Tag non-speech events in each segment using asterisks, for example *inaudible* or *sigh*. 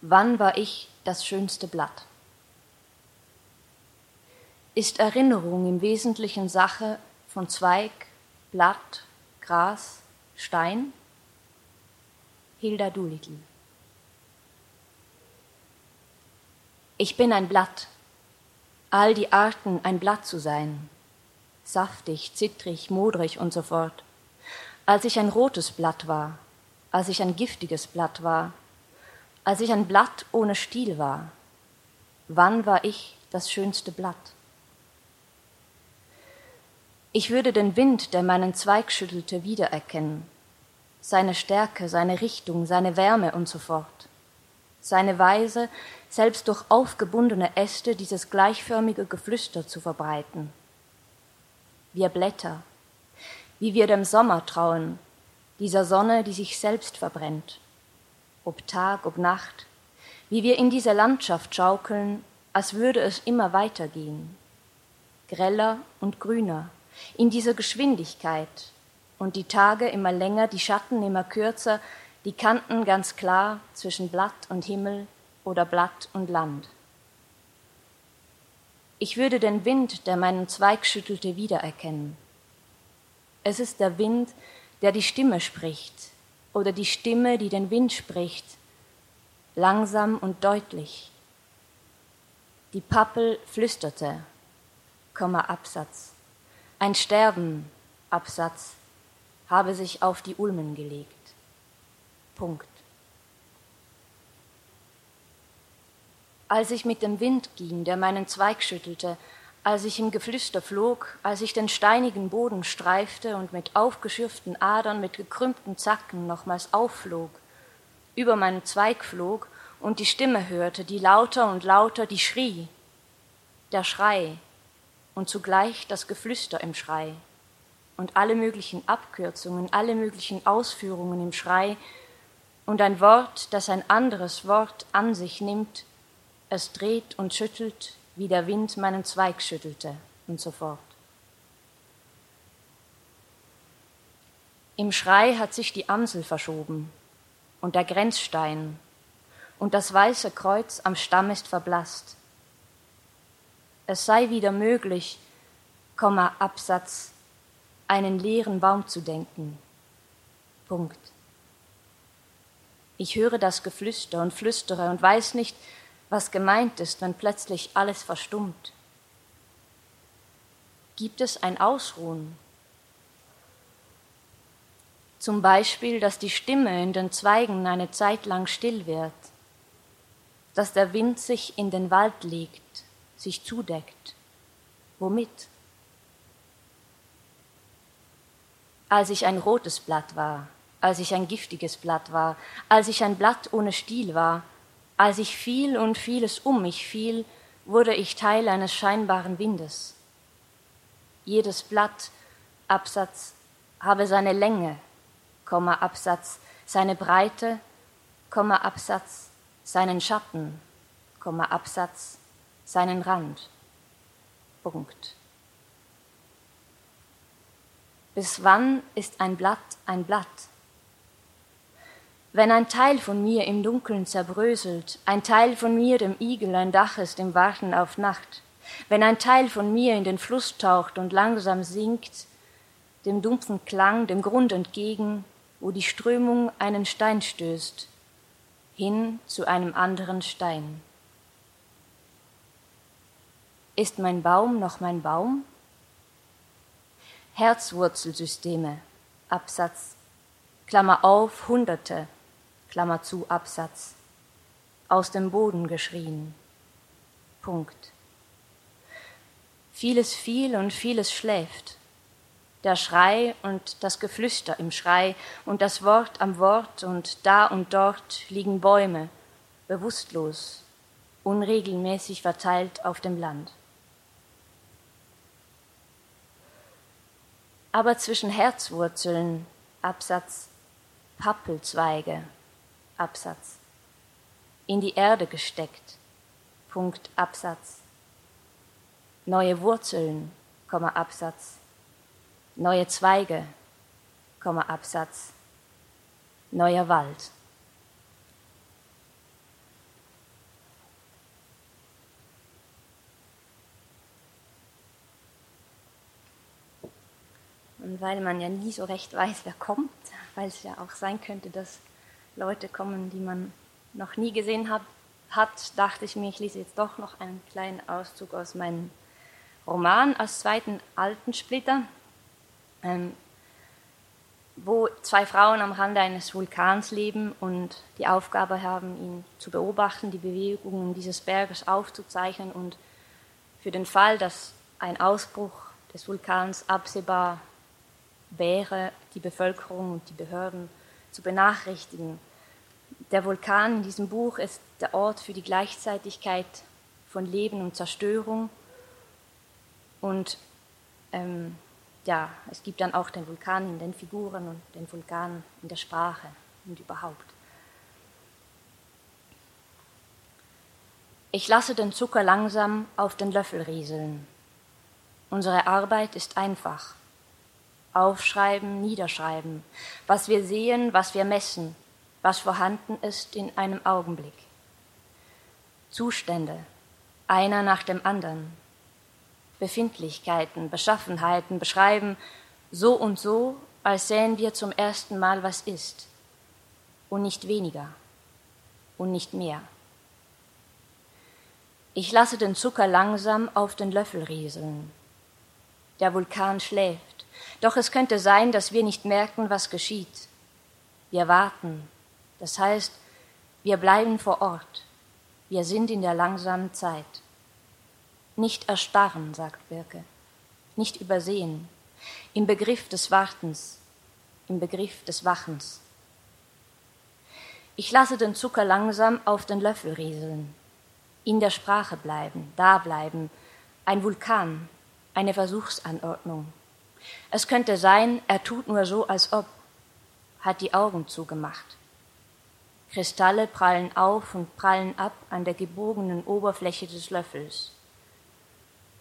Wann war ich das schönste Blatt? Ist Erinnerung im Wesentlichen Sache von Zweig, Blatt, Gras, Stein? Hilda Doolittle. Ich bin ein Blatt, all die Arten ein Blatt zu sein, saftig, zittrig, modrig und so fort. Als ich ein rotes Blatt war, als ich ein giftiges Blatt war, als ich ein Blatt ohne Stiel war, wann war ich das schönste Blatt? Ich würde den Wind, der meinen Zweig schüttelte, wiedererkennen, seine Stärke, seine Richtung, seine Wärme und so fort, seine Weise, selbst durch aufgebundene Äste dieses gleichförmige Geflüster zu verbreiten. Wir Blätter, wie wir dem Sommer trauen, dieser Sonne, die sich selbst verbrennt ob Tag, ob Nacht, wie wir in dieser Landschaft schaukeln, als würde es immer weitergehen, greller und grüner, in dieser Geschwindigkeit, und die Tage immer länger, die Schatten immer kürzer, die Kanten ganz klar zwischen Blatt und Himmel oder Blatt und Land. Ich würde den Wind, der meinen Zweig schüttelte, wiedererkennen. Es ist der Wind, der die Stimme spricht, oder die Stimme, die den Wind spricht, langsam und deutlich. Die Pappel flüsterte, Komma Absatz. Ein Sterben, Absatz, habe sich auf die Ulmen gelegt. Punkt. Als ich mit dem Wind ging, der meinen Zweig schüttelte, als ich im Geflüster flog, als ich den steinigen Boden streifte und mit aufgeschürften Adern, mit gekrümmten Zacken nochmals aufflog, über meinen Zweig flog und die Stimme hörte, die lauter und lauter, die schrie, der Schrei und zugleich das Geflüster im Schrei. Und alle möglichen Abkürzungen, alle möglichen Ausführungen im Schrei. Und ein Wort, das ein anderes Wort an sich nimmt, es dreht und schüttelt wie der Wind meinen Zweig schüttelte und so fort. Im Schrei hat sich die Amsel verschoben und der Grenzstein und das weiße Kreuz am Stamm ist verblasst. Es sei wieder möglich, Komma, Absatz, einen leeren Baum zu denken. Punkt. Ich höre das Geflüster und flüstere und weiß nicht, was gemeint ist, wenn plötzlich alles verstummt? Gibt es ein Ausruhen? Zum Beispiel, dass die Stimme in den Zweigen eine Zeit lang still wird, dass der Wind sich in den Wald legt, sich zudeckt. Womit? Als ich ein rotes Blatt war, als ich ein giftiges Blatt war, als ich ein Blatt ohne Stiel war, als ich fiel und vieles um mich fiel, wurde ich Teil eines scheinbaren Windes. Jedes Blatt, Absatz, habe seine Länge, Komma, Absatz, seine Breite, Komma, Absatz, seinen Schatten, Komma, Absatz, seinen Rand. Punkt. Bis wann ist ein Blatt ein Blatt? Wenn ein Teil von mir im Dunkeln zerbröselt, ein Teil von mir dem Igel ein Dach ist im Warten auf Nacht, wenn ein Teil von mir in den Fluss taucht und langsam sinkt, dem dumpfen Klang, dem Grund entgegen, wo die Strömung einen Stein stößt, hin zu einem anderen Stein. Ist mein Baum noch mein Baum? Herzwurzelsysteme, Absatz, Klammer auf, Hunderte, Klammer zu, Absatz, aus dem Boden geschrien. Punkt. Vieles fiel und vieles schläft. Der Schrei und das Geflüster im Schrei und das Wort am Wort und da und dort liegen Bäume, bewusstlos, unregelmäßig verteilt auf dem Land. Aber zwischen Herzwurzeln, Absatz, Pappelzweige, Absatz. In die Erde gesteckt. Punkt Absatz. Neue Wurzeln, Komma Absatz. Neue Zweige, Komma Absatz. Neuer Wald. Und weil man ja nie so recht weiß, wer kommt, *laughs* weil es ja auch sein könnte, dass Leute kommen, die man noch nie gesehen hat, hat, dachte ich mir, ich lese jetzt doch noch einen kleinen Auszug aus meinem Roman als zweiten alten Splitter, ähm, wo zwei Frauen am Rande eines Vulkans leben und die Aufgabe haben, ihn zu beobachten, die Bewegungen dieses Berges aufzuzeichnen und für den Fall, dass ein Ausbruch des Vulkans absehbar wäre, die Bevölkerung und die Behörden zu benachrichtigen. Der Vulkan in diesem Buch ist der Ort für die Gleichzeitigkeit von Leben und Zerstörung. Und ähm, ja, es gibt dann auch den Vulkan in den Figuren und den Vulkan in der Sprache und überhaupt. Ich lasse den Zucker langsam auf den Löffel rieseln. Unsere Arbeit ist einfach. Aufschreiben, niederschreiben, was wir sehen, was wir messen, was vorhanden ist in einem Augenblick. Zustände, einer nach dem anderen. Befindlichkeiten, Beschaffenheiten beschreiben so und so, als sähen wir zum ersten Mal, was ist. Und nicht weniger und nicht mehr. Ich lasse den Zucker langsam auf den Löffel rieseln. Der Vulkan schläft, doch es könnte sein, dass wir nicht merken, was geschieht. Wir warten, das heißt, wir bleiben vor Ort. Wir sind in der langsamen Zeit. Nicht erstarren, sagt Birke. Nicht übersehen. Im Begriff des Wartens. Im Begriff des Wachens. Ich lasse den Zucker langsam auf den Löffel rieseln. In der Sprache bleiben, da bleiben. Ein Vulkan, eine Versuchsanordnung. Es könnte sein, er tut nur so, als ob, hat die Augen zugemacht. Kristalle prallen auf und prallen ab an der gebogenen Oberfläche des Löffels.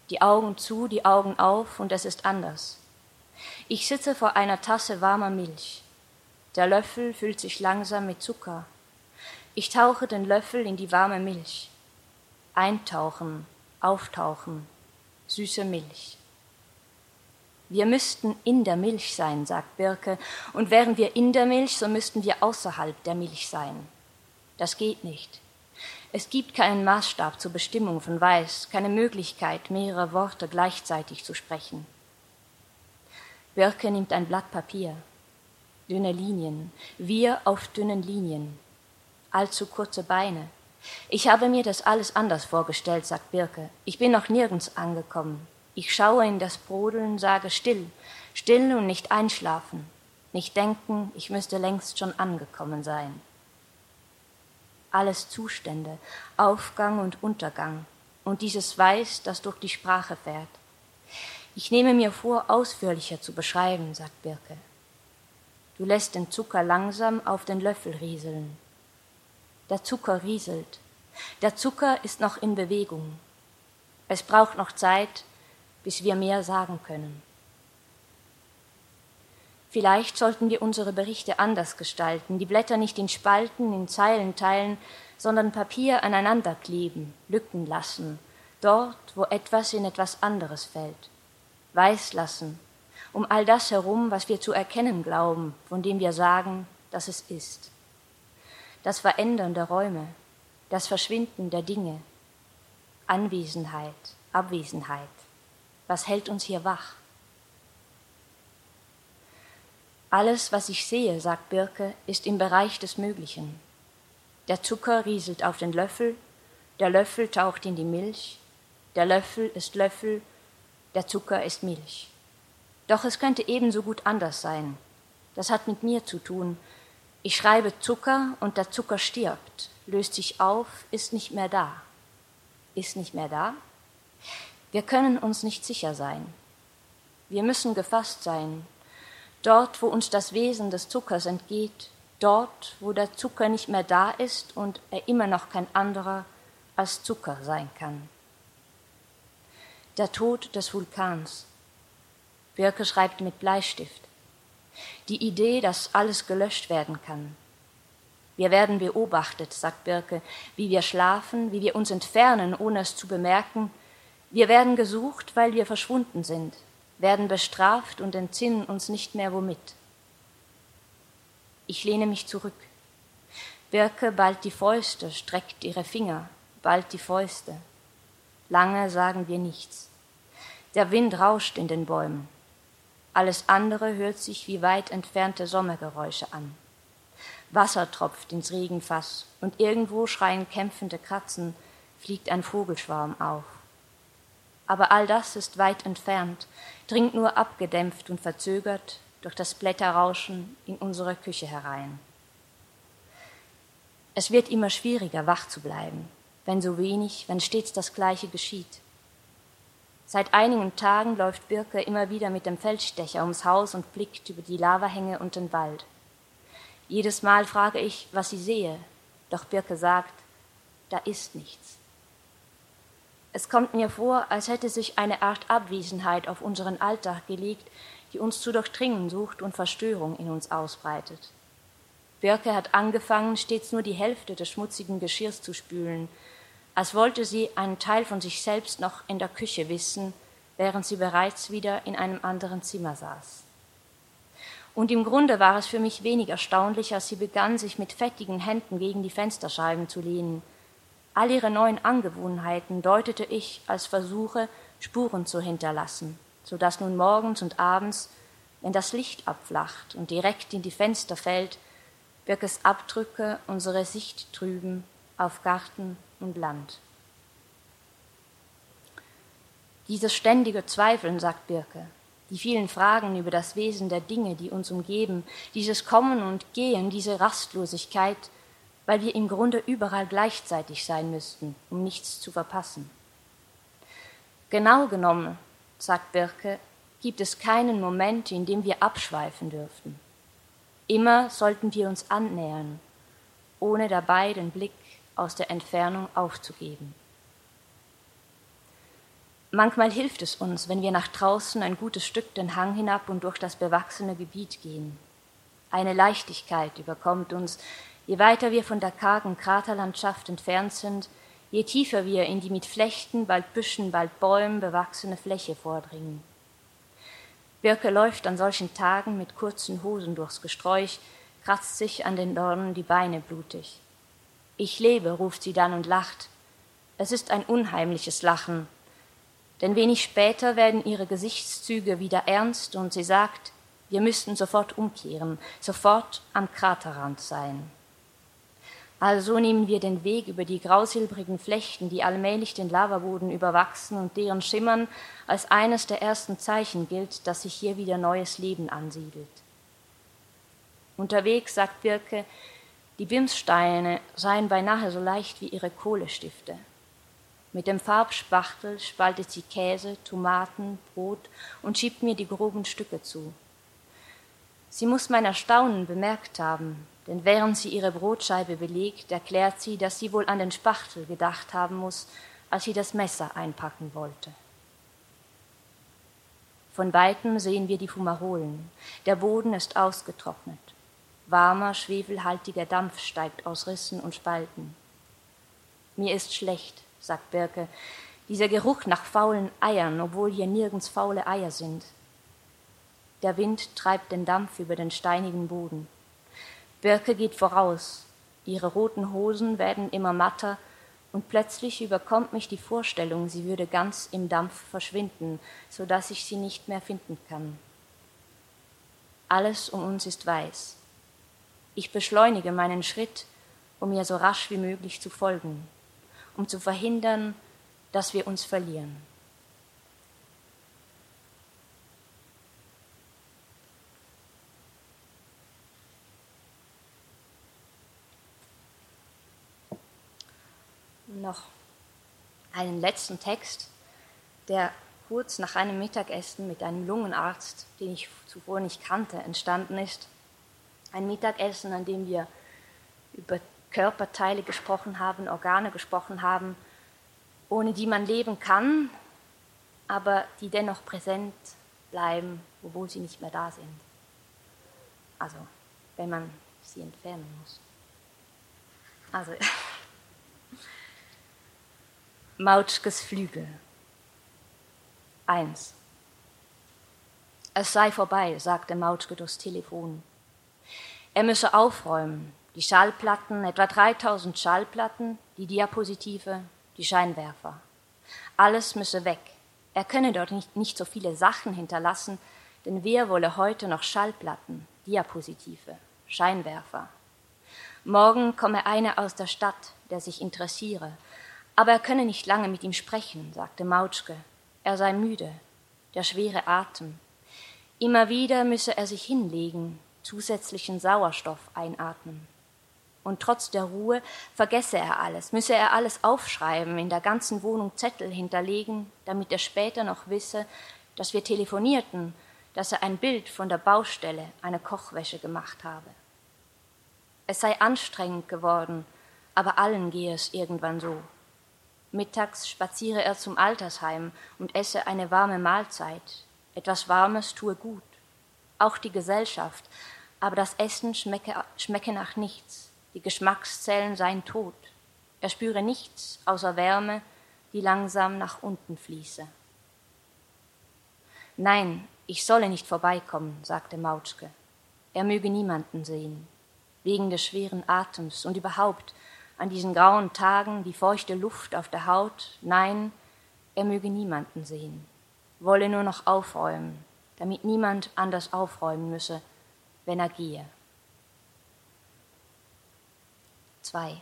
Die Augen zu, die Augen auf, und es ist anders. Ich sitze vor einer Tasse warmer Milch. Der Löffel füllt sich langsam mit Zucker. Ich tauche den Löffel in die warme Milch. Eintauchen, auftauchen, süße Milch. Wir müssten in der Milch sein, sagt Birke, und wären wir in der Milch, so müssten wir außerhalb der Milch sein. Das geht nicht. Es gibt keinen Maßstab zur Bestimmung von Weiß, keine Möglichkeit, mehrere Worte gleichzeitig zu sprechen. Birke nimmt ein Blatt Papier, dünne Linien, wir auf dünnen Linien, allzu kurze Beine. Ich habe mir das alles anders vorgestellt, sagt Birke. Ich bin noch nirgends angekommen. Ich schaue in das Brodeln, sage still, still und nicht einschlafen, nicht denken, ich müsste längst schon angekommen sein. Alles Zustände, Aufgang und Untergang und dieses Weiß, das durch die Sprache fährt. Ich nehme mir vor, ausführlicher zu beschreiben, sagt Birke. Du lässt den Zucker langsam auf den Löffel rieseln. Der Zucker rieselt. Der Zucker ist noch in Bewegung. Es braucht noch Zeit, bis wir mehr sagen können. Vielleicht sollten wir unsere Berichte anders gestalten, die Blätter nicht in Spalten, in Zeilen teilen, sondern Papier aneinander kleben, Lücken lassen, dort, wo etwas in etwas anderes fällt, weiß lassen, um all das herum, was wir zu erkennen glauben, von dem wir sagen, dass es ist. Das Verändern der Räume, das Verschwinden der Dinge, Anwesenheit, Abwesenheit. Was hält uns hier wach? Alles, was ich sehe, sagt Birke, ist im Bereich des Möglichen. Der Zucker rieselt auf den Löffel, der Löffel taucht in die Milch, der Löffel ist Löffel, der Zucker ist Milch. Doch es könnte ebenso gut anders sein. Das hat mit mir zu tun. Ich schreibe Zucker und der Zucker stirbt, löst sich auf, ist nicht mehr da. Ist nicht mehr da? Wir können uns nicht sicher sein. Wir müssen gefasst sein. Dort, wo uns das Wesen des Zuckers entgeht, dort, wo der Zucker nicht mehr da ist und er immer noch kein anderer als Zucker sein kann. Der Tod des Vulkans. Birke schreibt mit Bleistift. Die Idee, dass alles gelöscht werden kann. Wir werden beobachtet, sagt Birke, wie wir schlafen, wie wir uns entfernen, ohne es zu bemerken, wir werden gesucht, weil wir verschwunden sind. werden bestraft und entsinnen uns nicht mehr womit. Ich lehne mich zurück. Birke bald die Fäuste, streckt ihre Finger, bald die Fäuste. Lange sagen wir nichts. Der Wind rauscht in den Bäumen. Alles andere hört sich wie weit entfernte Sommergeräusche an. Wasser tropft ins Regenfass und irgendwo schreien kämpfende Katzen, fliegt ein Vogelschwarm auf. Aber all das ist weit entfernt, dringt nur abgedämpft und verzögert durch das Blätterrauschen in unsere Küche herein. Es wird immer schwieriger, wach zu bleiben, wenn so wenig, wenn stets das Gleiche geschieht. Seit einigen Tagen läuft Birke immer wieder mit dem Feldstecher ums Haus und blickt über die Lavahänge und den Wald. Jedes Mal frage ich, was sie sehe, doch Birke sagt, da ist nichts. Es kommt mir vor, als hätte sich eine Art Abwesenheit auf unseren Alltag gelegt, die uns zu durchdringen sucht und Verstörung in uns ausbreitet. Birke hat angefangen, stets nur die Hälfte des schmutzigen Geschirrs zu spülen, als wollte sie einen Teil von sich selbst noch in der Küche wissen, während sie bereits wieder in einem anderen Zimmer saß. Und im Grunde war es für mich wenig erstaunlich, als sie begann, sich mit fettigen Händen gegen die Fensterscheiben zu lehnen. All ihre neuen Angewohnheiten deutete ich als Versuche, Spuren zu hinterlassen, so dass nun morgens und abends, wenn das Licht abflacht und direkt in die Fenster fällt, Birkes Abdrücke unsere Sicht trüben auf Garten und Land. Dieses ständige Zweifeln, sagt Birke, die vielen Fragen über das Wesen der Dinge, die uns umgeben, dieses Kommen und Gehen, diese Rastlosigkeit, weil wir im Grunde überall gleichzeitig sein müssten, um nichts zu verpassen. Genau genommen, sagt Birke, gibt es keinen Moment, in dem wir abschweifen dürften. Immer sollten wir uns annähern, ohne dabei den Blick aus der Entfernung aufzugeben. Manchmal hilft es uns, wenn wir nach draußen ein gutes Stück den Hang hinab und durch das bewachsene Gebiet gehen. Eine Leichtigkeit überkommt uns, je weiter wir von der kargen Kraterlandschaft entfernt sind, je tiefer wir in die mit Flechten, bald Büschen, bald Bäumen bewachsene Fläche vordringen. Birke läuft an solchen Tagen mit kurzen Hosen durchs Gesträuch, kratzt sich an den Dornen die Beine blutig. Ich lebe, ruft sie dann und lacht. Es ist ein unheimliches Lachen, denn wenig später werden ihre Gesichtszüge wieder ernst und sie sagt, wir müssten sofort umkehren, sofort am Kraterrand sein. Also nehmen wir den Weg über die grausilbrigen Flechten, die allmählich den Lavaboden überwachsen und deren Schimmern als eines der ersten Zeichen gilt, dass sich hier wieder neues Leben ansiedelt. Unterwegs sagt Birke, die Bimssteine seien beinahe so leicht wie ihre Kohlestifte. Mit dem Farbspachtel spaltet sie Käse, Tomaten, Brot und schiebt mir die groben Stücke zu. Sie muss mein Erstaunen bemerkt haben, denn während sie ihre Brotscheibe belegt, erklärt sie, dass sie wohl an den Spachtel gedacht haben muss, als sie das Messer einpacken wollte. Von weitem sehen wir die Fumarolen. Der Boden ist ausgetrocknet. Warmer, schwefelhaltiger Dampf steigt aus Rissen und Spalten. Mir ist schlecht, sagt Birke. Dieser Geruch nach faulen Eiern, obwohl hier nirgends faule Eier sind. Der Wind treibt den Dampf über den steinigen Boden. Birke geht voraus. Ihre roten Hosen werden immer matter und plötzlich überkommt mich die Vorstellung, sie würde ganz im Dampf verschwinden, so dass ich sie nicht mehr finden kann. Alles um uns ist weiß. Ich beschleunige meinen Schritt, um ihr so rasch wie möglich zu folgen, um zu verhindern, dass wir uns verlieren. noch einen letzten Text, der kurz nach einem Mittagessen mit einem Lungenarzt, den ich zuvor nicht kannte, entstanden ist. Ein Mittagessen, an dem wir über Körperteile gesprochen haben, Organe gesprochen haben, ohne die man leben kann, aber die dennoch präsent bleiben, obwohl sie nicht mehr da sind. Also, wenn man sie entfernen muss. Also, *laughs* Mautschkes Flügel. 1. Es sei vorbei, sagte Mautschke durchs Telefon. Er müsse aufräumen, die Schallplatten, etwa 3000 Schallplatten, die Diapositive, die Scheinwerfer. Alles müsse weg. Er könne dort nicht, nicht so viele Sachen hinterlassen, denn wer wolle heute noch Schallplatten, Diapositive, Scheinwerfer? Morgen komme einer aus der Stadt, der sich interessiere, aber er könne nicht lange mit ihm sprechen, sagte Mautschke. Er sei müde, der schwere Atem. Immer wieder müsse er sich hinlegen, zusätzlichen Sauerstoff einatmen. Und trotz der Ruhe vergesse er alles, müsse er alles aufschreiben, in der ganzen Wohnung Zettel hinterlegen, damit er später noch wisse, dass wir telefonierten, dass er ein Bild von der Baustelle, eine Kochwäsche gemacht habe. Es sei anstrengend geworden, aber allen gehe es irgendwann so. Mittags spaziere er zum Altersheim und esse eine warme Mahlzeit. Etwas Warmes tue gut. Auch die Gesellschaft, aber das Essen schmecke, schmecke nach nichts. Die Geschmackszellen seien tot. Er spüre nichts außer Wärme, die langsam nach unten fließe. Nein, ich solle nicht vorbeikommen, sagte Mautschke. Er möge niemanden sehen, wegen des schweren Atems und überhaupt an diesen grauen Tagen die feuchte Luft auf der Haut, nein, er möge niemanden sehen, wolle nur noch aufräumen, damit niemand anders aufräumen müsse, wenn er gehe. 2.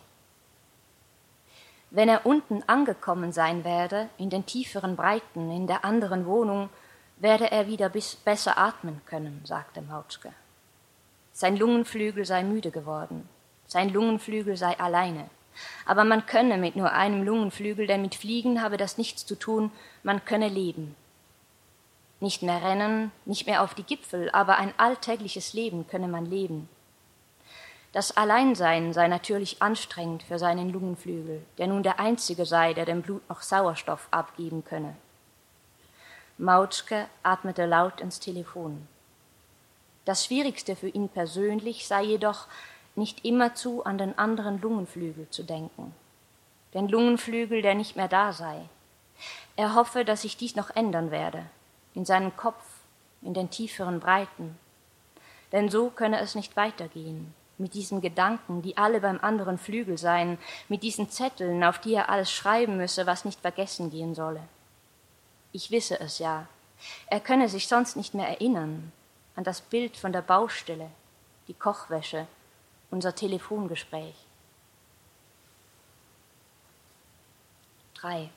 Wenn er unten angekommen sein werde, in den tieferen Breiten, in der anderen Wohnung, werde er wieder besser atmen können, sagte Mautschke. Sein Lungenflügel sei müde geworden, sein Lungenflügel sei alleine. Aber man könne mit nur einem Lungenflügel, denn mit Fliegen habe das nichts zu tun, man könne leben. Nicht mehr rennen, nicht mehr auf die Gipfel, aber ein alltägliches Leben könne man leben. Das Alleinsein sei natürlich anstrengend für seinen Lungenflügel, der nun der einzige sei, der dem Blut noch Sauerstoff abgeben könne. Mautschke atmete laut ins Telefon. Das Schwierigste für ihn persönlich sei jedoch, nicht immerzu an den anderen Lungenflügel zu denken. Den Lungenflügel, der nicht mehr da sei. Er hoffe, dass sich dies noch ändern werde, in seinem Kopf, in den tieferen Breiten. Denn so könne es nicht weitergehen, mit diesen Gedanken, die alle beim anderen Flügel seien, mit diesen Zetteln, auf die er alles schreiben müsse, was nicht vergessen gehen solle. Ich wisse es ja, er könne sich sonst nicht mehr erinnern an das Bild von der Baustelle, die Kochwäsche, unser Telefongespräch. 3.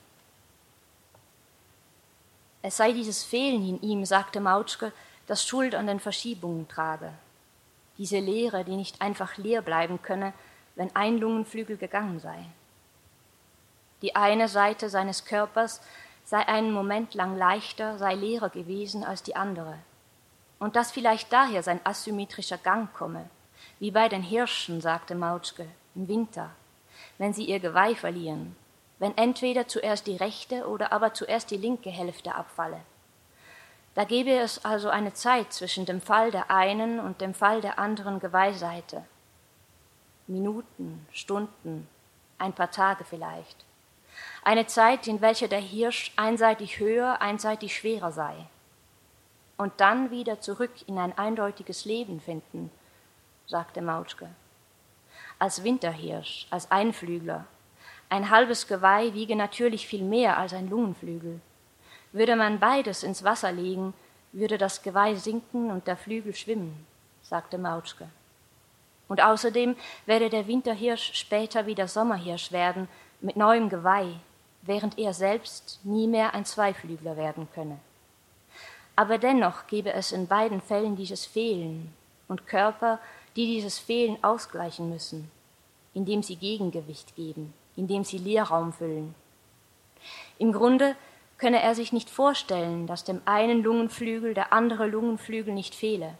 Es sei dieses Fehlen in ihm, sagte Mautschke, das Schuld an den Verschiebungen trage. Diese Leere, die nicht einfach leer bleiben könne, wenn ein Lungenflügel gegangen sei. Die eine Seite seines Körpers sei einen Moment lang leichter, sei leerer gewesen als die andere. Und dass vielleicht daher sein asymmetrischer Gang komme, wie bei den Hirschen, sagte Mautschke, im Winter, wenn sie ihr Geweih verlieren, wenn entweder zuerst die rechte oder aber zuerst die linke Hälfte abfalle. Da gebe es also eine Zeit zwischen dem Fall der einen und dem Fall der anderen Geweihseite. Minuten, Stunden, ein paar Tage vielleicht. Eine Zeit, in welcher der Hirsch einseitig höher, einseitig schwerer sei. Und dann wieder zurück in ein eindeutiges Leben finden, sagte Mautschke. Als Winterhirsch, als Einflügler. Ein halbes Geweih wiege natürlich viel mehr als ein Lungenflügel. Würde man beides ins Wasser legen, würde das Geweih sinken und der Flügel schwimmen, sagte Mautschke. Und außerdem werde der Winterhirsch später wieder Sommerhirsch werden, mit neuem Geweih, während er selbst nie mehr ein Zweiflügler werden könne. Aber dennoch gebe es in beiden Fällen dieses Fehlen und Körper, die dieses Fehlen ausgleichen müssen, indem sie Gegengewicht geben, indem sie Leerraum füllen. Im Grunde könne er sich nicht vorstellen, dass dem einen Lungenflügel der andere Lungenflügel nicht fehle.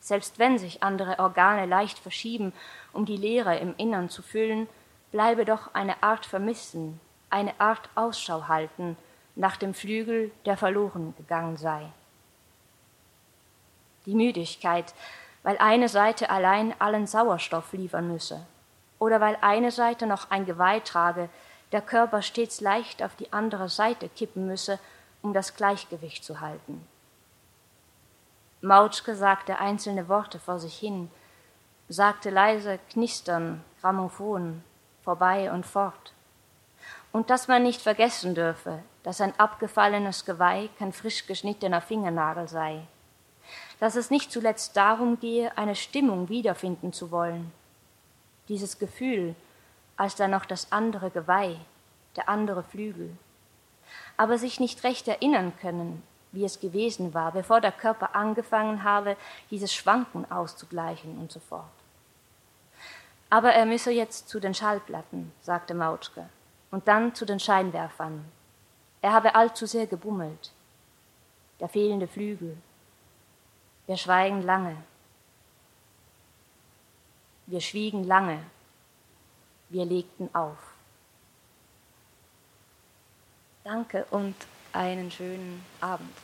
Selbst wenn sich andere Organe leicht verschieben, um die Leere im Innern zu füllen, bleibe doch eine Art Vermissen, eine Art Ausschau halten nach dem Flügel, der verloren gegangen sei. Die Müdigkeit, weil eine Seite allein allen Sauerstoff liefern müsse, oder weil eine Seite noch ein Geweih trage, der Körper stets leicht auf die andere Seite kippen müsse, um das Gleichgewicht zu halten. Mautschke sagte einzelne Worte vor sich hin, sagte leise Knistern, Grammophon, vorbei und fort. Und dass man nicht vergessen dürfe, dass ein abgefallenes Geweih kein frisch geschnittener Fingernagel sei, dass es nicht zuletzt darum gehe, eine Stimmung wiederfinden zu wollen. Dieses Gefühl, als dann noch das andere Geweih, der andere Flügel. Aber sich nicht recht erinnern können, wie es gewesen war, bevor der Körper angefangen habe, dieses Schwanken auszugleichen und so fort. Aber er müsse jetzt zu den Schallplatten, sagte Mautschke, und dann zu den Scheinwerfern. Er habe allzu sehr gebummelt. Der fehlende Flügel. Wir schweigen lange. Wir schwiegen lange. Wir legten auf. Danke und einen schönen Abend.